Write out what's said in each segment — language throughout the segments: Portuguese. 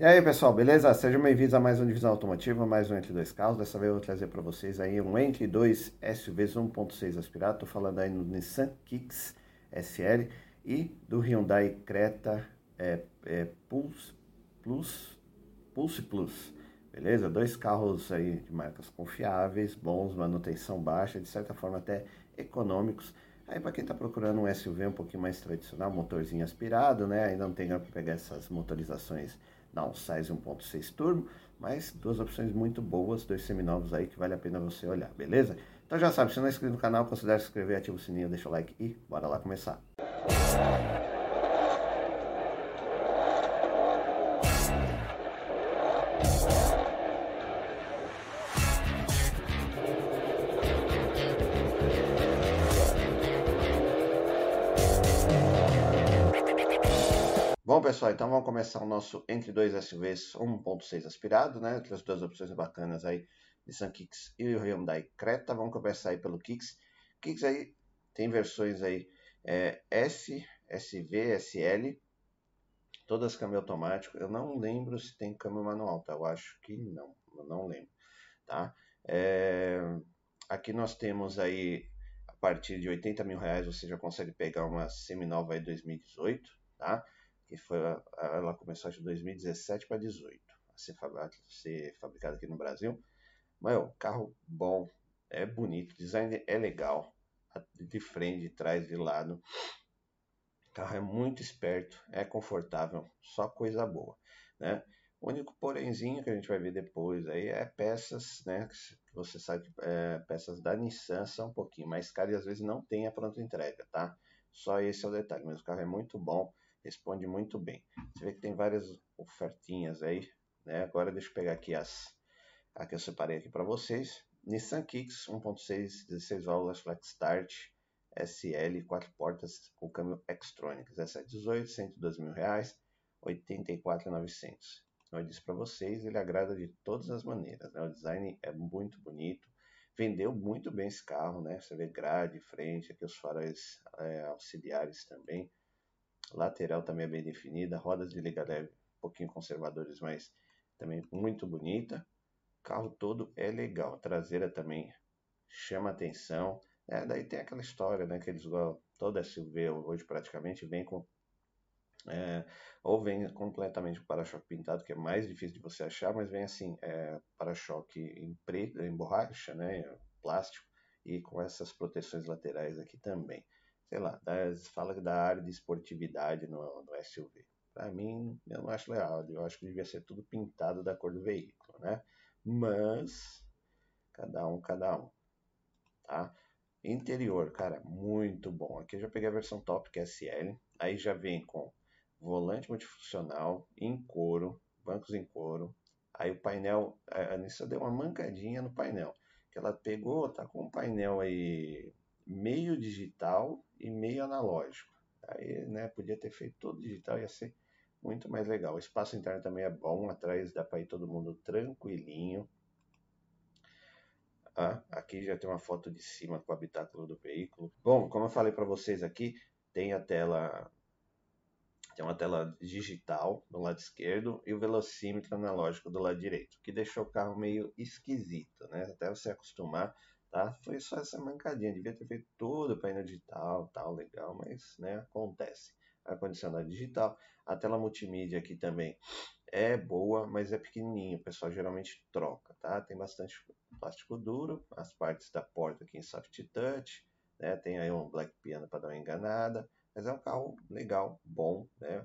E aí pessoal, beleza? Sejam bem-vindos a mais um Divisão Automotiva, mais um Entre Dois Carros. Dessa vez eu vou trazer para vocês aí um Entre Dois SUVs 1.6 aspirado. Estou falando aí no Nissan Kicks SL e do Hyundai Creta é, é, Pulse, Plus, Pulse Plus. Beleza? Dois carros aí de marcas confiáveis, bons, manutenção baixa, de certa forma até econômicos. Aí para quem está procurando um SUV um pouquinho mais tradicional, motorzinho aspirado, né? Ainda não tem para pegar essas motorizações downsize 1.6 turbo, mas duas opções muito boas, dois seminovos aí que vale a pena você olhar, beleza? Então já sabe, se não é inscrito no canal, considere se inscrever, ativa o sininho, deixa o like e bora lá começar. Bom, pessoal, então vamos começar o nosso entre dois SUVs 1.6 aspirado, né? As duas opções bacanas aí, Nissan Kicks e o Hyundai Creta. Vamos começar aí pelo Kicks. Kicks aí tem versões aí é, S, SV, SL, todas câmbio automático. Eu não lembro se tem câmbio manual, tá? Eu acho que não, eu não lembro, tá? É, aqui nós temos aí a partir de 80 mil reais você já consegue pegar uma seminova aí 2018, tá? Que foi ela começou em 2017 para 2018 a ser, a ser fabricada aqui no Brasil. Mas o carro bom, é bonito, design é legal, de frente, de trás, de lado. O carro é muito esperto, é confortável, só coisa boa, né? O único porémzinho que a gente vai ver depois aí é peças, né? Você sabe que é, peças da Nissan são um pouquinho mais caras e às vezes não tem a pronta entrega, tá? Só esse é o detalhe, mas o carro é muito bom responde muito bem. Você vê que tem várias ofertinhas aí, né? Agora deixa eu pegar aqui as a que eu separei aqui para vocês. Nissan Kicks 1.6 16 válvulas Flex Start SL 4 portas com câmbio Xtronics. Essa é 18, 102 mil reais, 84,900. Como eu disse para vocês, ele agrada de todas as maneiras. Né? O design é muito bonito, vendeu muito bem esse carro, né? Você vê grade, frente, aqui os faróis é, auxiliares também. Lateral também é bem definida, rodas de liga leve, um pouquinho conservadores, mas também muito bonita. Carro todo é legal, traseira também chama atenção. É, daí tem aquela história, né, que eles toda SUV hoje praticamente vem com é, ou vem completamente com para-choque pintado, que é mais difícil de você achar, mas vem assim, é, para-choque em preto, em borracha, né, plástico, e com essas proteções laterais aqui também sei lá, das, fala da área de esportividade no, no SUV. Para mim, eu não acho legal. Eu acho que devia ser tudo pintado da cor do veículo, né? Mas, cada um, cada um. Tá? Interior, cara, muito bom. Aqui eu já peguei a versão top, que é SL. Aí já vem com volante multifuncional em couro, bancos em couro. Aí o painel, a Nissan deu uma mancadinha no painel. Que ela pegou, tá com um painel aí meio digital e meio analógico. Aí, né, podia ter feito todo digital, ia ser muito mais legal. O espaço interno também é bom, atrás dá para ir todo mundo tranquilinho. Ah, aqui já tem uma foto de cima com o habitáculo do veículo. Bom, como eu falei para vocês aqui, tem a tela tem uma tela digital do lado esquerdo e o velocímetro analógico do lado direito, que deixou o carro meio esquisito, né? Até você acostumar, tá? Foi só essa mancadinha, devia ter feito tudo painel digital, tal, legal, mas, né, acontece. Ar-condicionado digital, a tela multimídia aqui também é boa, mas é pequenininho, o pessoal geralmente troca, tá? Tem bastante plástico duro, as partes da porta aqui em soft touch, né? Tem aí um black piano para dar uma enganada, mas é um carro legal, bom, né?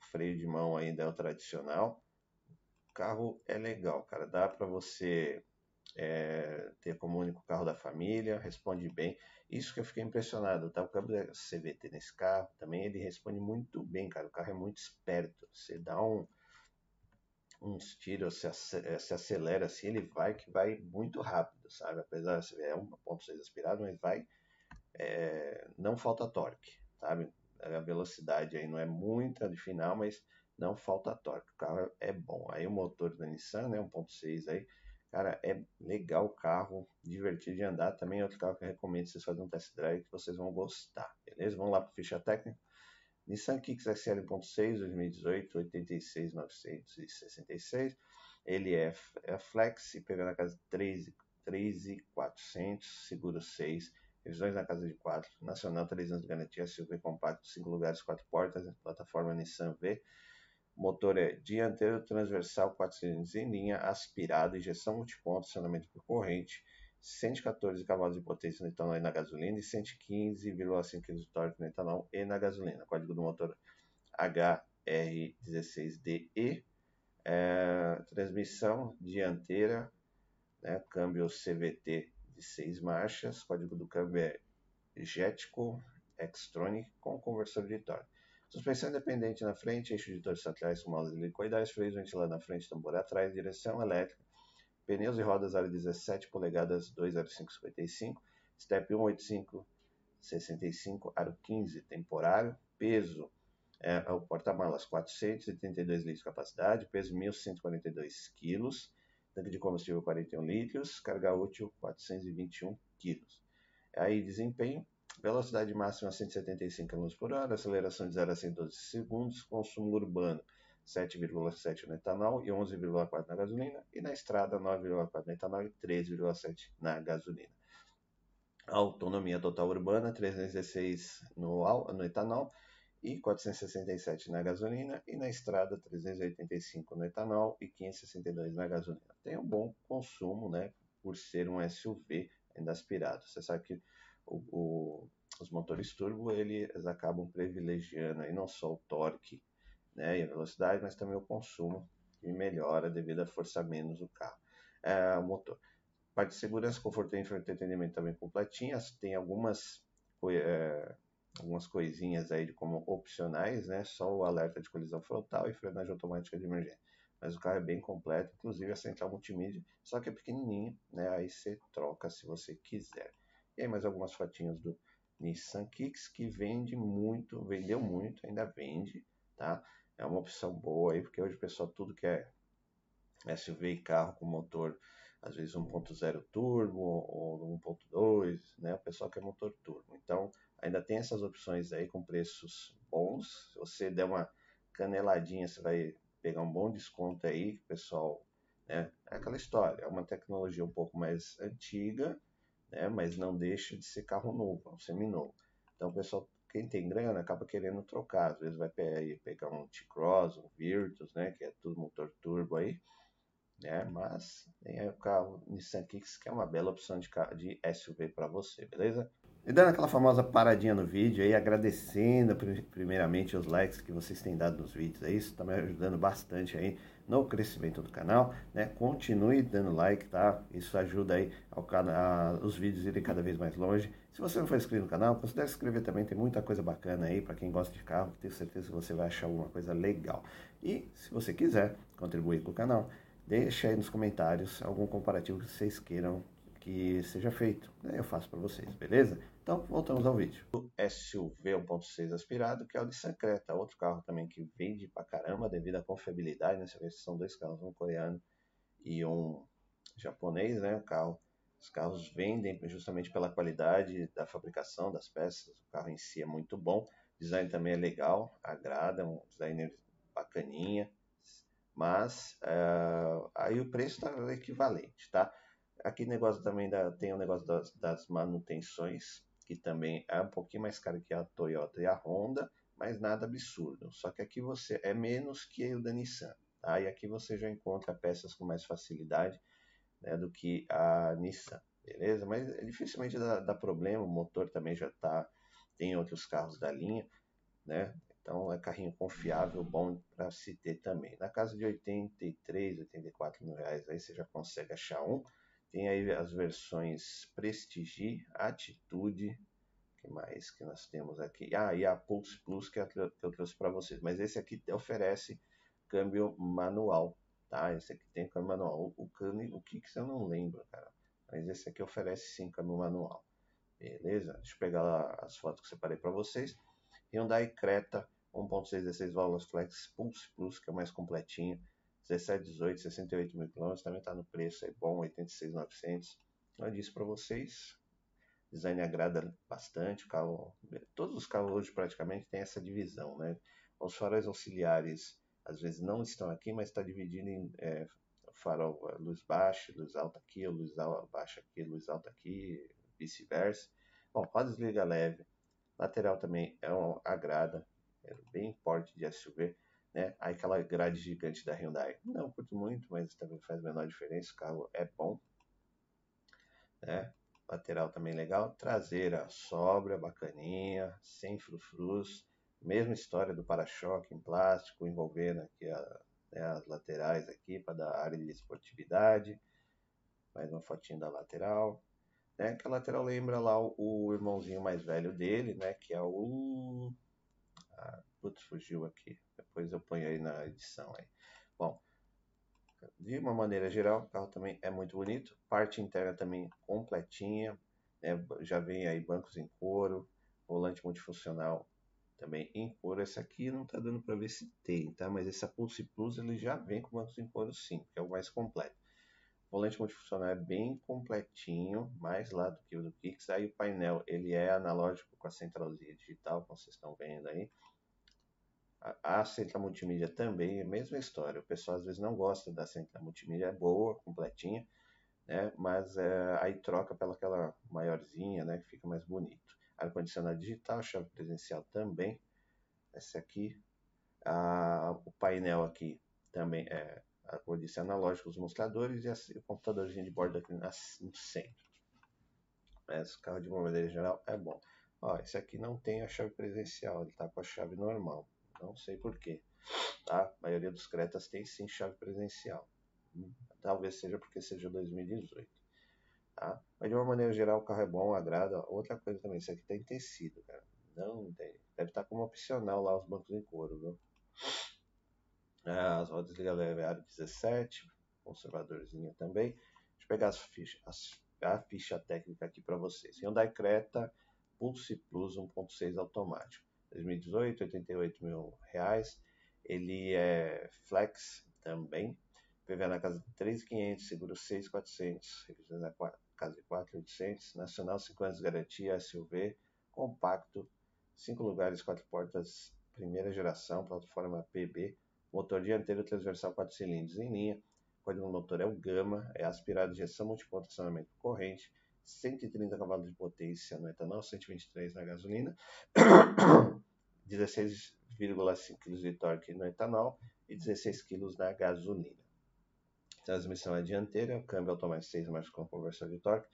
O freio de mão ainda é o tradicional. O carro é legal, cara, dá para você é, ter como único carro da família, responde bem. Isso que eu fiquei impressionado, tá? O câmbio da CVT nesse carro também ele responde muito bem, cara. O carro é muito esperto. Você dá um uns tiros, se, se acelera assim, ele vai que vai muito rápido, sabe? Apesar de ser 1.6 aspirado, mas vai, é, não falta torque, sabe? A velocidade aí não é muita de final, mas não falta torque. O carro é bom. Aí o motor da Nissan, né, 1.6 aí, Cara, é legal o carro, divertido de andar. Também é outro carro que eu recomendo vocês fazerem um test drive que vocês vão gostar, beleza? Vamos lá para ficha técnica. Nissan Kicks SL 1.6 2018, 86.966. Ele é, é flex, IPVA na casa de 13,400, seguro 6, revisões na casa de 4, nacional 3 anos de garantia, SUV compacto, 5 lugares, 4 portas, plataforma Nissan V. Motor é dianteiro transversal 4 cilindros em linha, aspirado, injeção multiponto, acionamento por corrente, 114 cavalos de potência no etanol e na gasolina e 115,5 kg de torque no etanol e na gasolina. Código do motor HR16DE. É, transmissão dianteira, né, câmbio CVT de 6 marchas. Código do câmbio é Jetco Xtronic com conversor de torque. Suspensão independente na frente, eixo de torres atrás com molas helicoidais, freios ventilados na frente, tambor atrás, direção elétrica Pneus e rodas aro 17 polegadas 20555, step 185 65 aro 15 temporário, peso é o porta-malas 432 litros de capacidade, peso 1142 quilos, tanque de combustível 41 litros, carga útil 421 quilos. Aí desempenho, velocidade máxima 175 km por hora, aceleração de 0 a 112 segundos, consumo urbano 7,7 no etanol e 11,4 na gasolina, e na estrada 9,4 no etanol e 13,7 na gasolina. autonomia total urbana 316 no, no etanol e 467 na gasolina, e na estrada 385 no etanol e 562 na gasolina. Tem um bom consumo, né, por ser um SUV ainda aspirado. Você sabe que o, o, os motores turbo eles acabam privilegiando aí não só o torque né, e a velocidade, mas também o consumo, que melhora devido a forçar menos o carro. É, o motor. Parte de segurança, conforto e entretenimento também completinhas. Tem algumas, é, algumas coisinhas aí de como opcionais, né? Só o alerta de colisão frontal e frenagem automática de emergência. Mas o carro é bem completo, inclusive a central multimídia, só que é pequenininha, né? Aí você troca se você quiser. E aí mais algumas fotinhas do Nissan Kicks que vende muito, vendeu muito, ainda vende, tá? é uma opção boa aí, porque hoje o pessoal tudo quer SUV e carro com motor, às vezes 1.0 turbo ou 1.2, né? O pessoal quer motor turbo. Então, ainda tem essas opções aí com preços bons. Se você der uma caneladinha, você vai pegar um bom desconto aí, pessoal, né? É aquela história, é uma tecnologia um pouco mais antiga, né? Mas não deixa de ser carro novo, é um seminovo. Então, o pessoal quem tem grana acaba querendo trocar. Às vezes vai pegar um T-Cross, um Virtus, né? Que é tudo motor turbo aí. Né? Mas tem o carro Nissan Kicks, que é uma bela opção de SUV para você, beleza? E dando aquela famosa paradinha no vídeo aí, agradecendo primeiramente os likes que vocês têm dado nos vídeos aí, isso está me ajudando bastante aí no crescimento do canal, né? Continue dando like, tá? Isso ajuda aí ao canal, os vídeos irem cada vez mais longe. Se você não for inscrito no canal, considere se inscrever também, tem muita coisa bacana aí para quem gosta de carro, tenho certeza que você vai achar alguma coisa legal. E se você quiser contribuir com o canal, deixe aí nos comentários algum comparativo que vocês queiram que seja feito. Eu faço para vocês, beleza? Então, voltamos ao vídeo. O SUV 1.6 aspirado, que é o de Creta, outro carro também que vende pra caramba devido à confiabilidade, né? Você vê que são dois carros, um coreano e um japonês, né? O carro, os carros vendem justamente pela qualidade da fabricação das peças, o carro em si é muito bom, o design também é legal, agrada, um designer bacaninha, mas uh, aí o preço está equivalente, tá? Aqui negócio também da, tem o negócio das, das manutenções, que também é um pouquinho mais caro que a Toyota e a Honda, mas nada absurdo. Só que aqui você é menos que o da Nissan. Tá? E aqui você já encontra peças com mais facilidade né, do que a Nissan, beleza? Mas dificilmente dá, dá problema, o motor também já está tem outros carros da linha, né? Então é carrinho confiável, bom para se ter também. Na casa de 83, 84 mil reais aí você já consegue achar um. Tem aí as versões Prestige, Atitude, que mais que nós temos aqui? Ah, e a Pulse Plus que eu trouxe para vocês. Mas esse aqui oferece câmbio manual, tá? Esse aqui tem câmbio manual. O, câmbio, o que que eu não lembro, cara. Mas esse aqui oferece sim câmbio manual. Beleza? Deixa eu pegar lá as fotos que separei para vocês. Hyundai Creta 1.6 16 válvulas Flex Pulse Plus, que é mais completinho. 17, 18, 68 mil quilômetros, também está no preço aí bom, 86,900. Eu disse para vocês, design agrada bastante. Carro, todos os carros hoje praticamente têm essa divisão, né? Os faróis auxiliares às vezes não estão aqui, mas está dividido em é, farol luz baixa, luz alta aqui, luz baixa aqui, luz alta aqui, vice-versa. Bom, roda desliga leve, lateral também é um agrada, é bem porte de SUV, né? Aquela grade gigante da Hyundai, não curto muito, mas também faz menor diferença, o carro é bom, né? Lateral também legal, traseira sóbria, bacaninha, sem frufrus, mesma história do para-choque em plástico, envolvendo aqui a, né, as laterais aqui para dar área de esportividade. Mais uma fotinha da lateral. Né, que a lateral lembra lá o, o, irmãozinho mais velho dele, né? Que é o... Ah, putz, fugiu aqui. Depois eu ponho aí na edição aí. Bom, de uma maneira geral, o carro também é muito bonito. Parte interna também completinha. Né, já vem aí bancos em couro, volante multifuncional também em couro. Essa aqui não está dando para ver se tem, tá? Mas essa Pulse Plus ele já vem com bancos em couro sim, que é o mais completo. Volante multifuncional é bem completinho, mais lá do que o do Kicks. Aí o painel ele é analógico com a centralzinha digital, como vocês estão vendo aí. A, a central multimídia também é a mesma história. O pessoal às vezes não gosta da central multimídia, é boa, completinha, né? Mas é, aí troca pela aquela maiorzinha, né? Que fica mais bonito ar-condicionado digital, chave presencial também. Essa aqui, a, o painel aqui também é, como disse, analógico, os mostradores e, o computadorzinho de bordo aqui no centro. Esse carro de uma maneira geral é bom. Ó, esse aqui não tem a chave presencial, ele está com a chave normal. Não sei porquê. Tá? A maioria dos Cretas tem sim chave presencial. Talvez seja porque seja 2018. Tá? Mas de uma maneira geral o carro é bom, agrada. Outra coisa também, isso aqui tem tecido, cara. Não tem. Deve estar como opcional lá os bancos em couro, viu? as rodas leve aro 17, conservadorzinha também. Deixa eu pegar as fichas, as, a ficha técnica aqui para vocês. Hyundai Creta Pulse Plus 1.6 automático. 2018, 88 mil reais. Ele é flex também. PVA na casa de 3.500, seguro 6.400, revisões na casa de 4.800, nacional 5 anos de garantia, SUV, compacto, 5 lugares, 4 portas, primeira geração, plataforma PB, motor dianteiro transversal 4 cilindros em linha, código motor é o Gama, é aspirado injeção multiponto acionamento corrente, 130 cavalos de potência no etanol, 123 na gasolina, 16,5 kg de torque no etanol e 16 kg na gasolina. Transmissão é dianteira, câmbio automático 6 marchas com conversor de torque.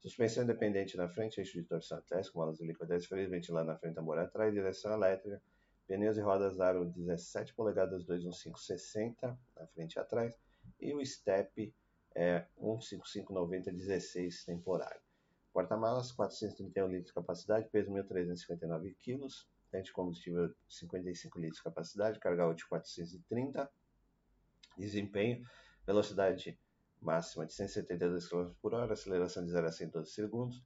Suspensão independente na frente, eixo de torção atlético, molas de liquidez freio, ventilado na frente, tambor atrás, direção elétrica. Pneus e rodas aro 17 polegadas 21560 na frente e atrás. E o step é 15590 16 temporário. Porta-malas 431 litros de capacidade, peso 1.359 kg. Tanque de combustível 55 litros de capacidade, carga útil 430. Desempenho velocidade máxima de 172 km por hora, aceleração de 0 a 100 em 12 segundos,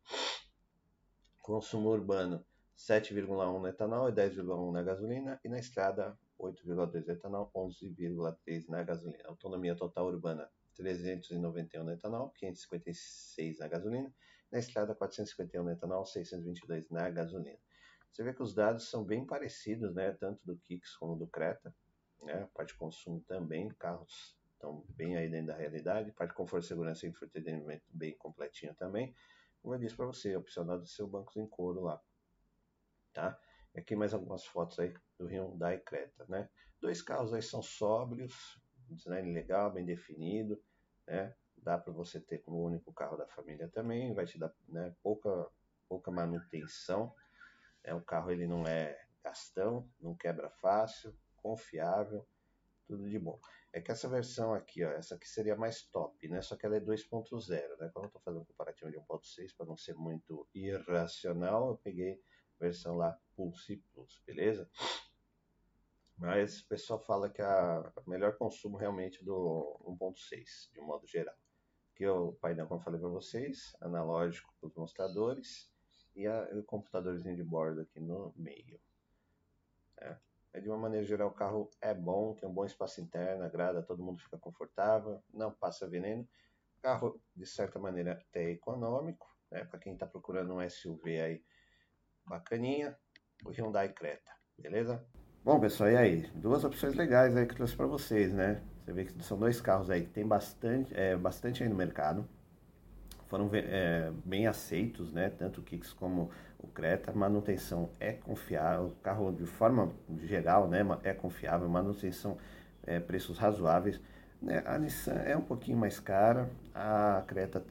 consumo urbano 7,1 no etanol e 10,1 na gasolina, e na estrada 8,2 no etanol, 11,3 na gasolina. Autonomia total urbana 391 no etanol, 556 na gasolina, na estrada 451 no etanol, 622 na gasolina. Você vê que os dados são bem parecidos, né, tanto do Kicks como do Creta, né, parte de consumo também, carros então, bem aí dentro da realidade. Parte de conforto, segurança e entretenimento bem completinho também. Como eu disse para você, opcional do seu banco em couro lá. Tá? E aqui mais algumas fotos aí do Hyundai Creta, né? Dois carros aí são sóbrios, design legal, bem definido, né? Dá para você ter como único carro da família também, vai te dar né, pouca, pouca manutenção. É, o carro ele não é gastão, não quebra fácil, confiável, tudo de bom. É que essa versão aqui, ó, essa aqui seria mais top, né? Só que ela é 2.0, né? Quando eu estou fazendo comparativo de 1.6, para não ser muito irracional, eu peguei a versão lá Pulse Plus, beleza? Mas o pessoal fala que a melhor consumo realmente do 1.6, de um modo geral. É o painel, como eu falei para vocês, analógico para os mostradores e a, o computadorzinho de bordo aqui no meio. É. De uma maneira geral, o carro é bom, tem um bom espaço interno, agrada, todo mundo fica confortável, não passa veneno. Carro, de certa maneira, até econômico, né? Para quem está procurando um SUV aí bacaninha, o Hyundai Creta, beleza? Bom, pessoal, e aí? Duas opções legais aí que eu trouxe para vocês, né? Você vê que são dois carros aí que tem bastante, é, bastante aí no mercado. Foram é, bem aceitos, né? Tanto o Kicks como o Creta. Manutenção é confiável. O carro, de forma geral, né? É confiável. Manutenção, é, preços razoáveis. Né? A Nissan é um pouquinho mais cara. A Creta,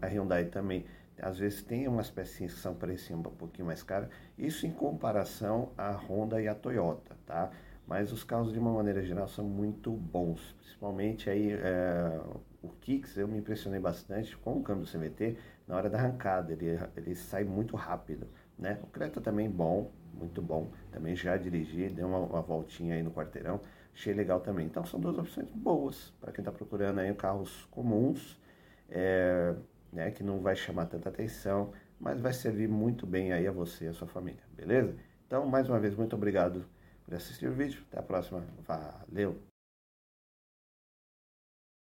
a Hyundai também às vezes tem umas pecinhas que são precinho um pouquinho mais caras, isso em comparação à Honda e à Toyota, tá? Mas os carros de uma maneira geral são muito bons, principalmente aí é, o Kicks eu me impressionei bastante com o câmbio CVT na hora da arrancada, ele, ele sai muito rápido, né? O Creta também bom, muito bom, também já dirigi, deu uma, uma voltinha aí no quarteirão, achei legal também. Então são duas opções boas para quem está procurando aí carros comuns, é, né, que não vai chamar tanta atenção, mas vai servir muito bem aí a você e a sua família, beleza? Então, mais uma vez, muito obrigado por assistir o vídeo. Até a próxima. Valeu!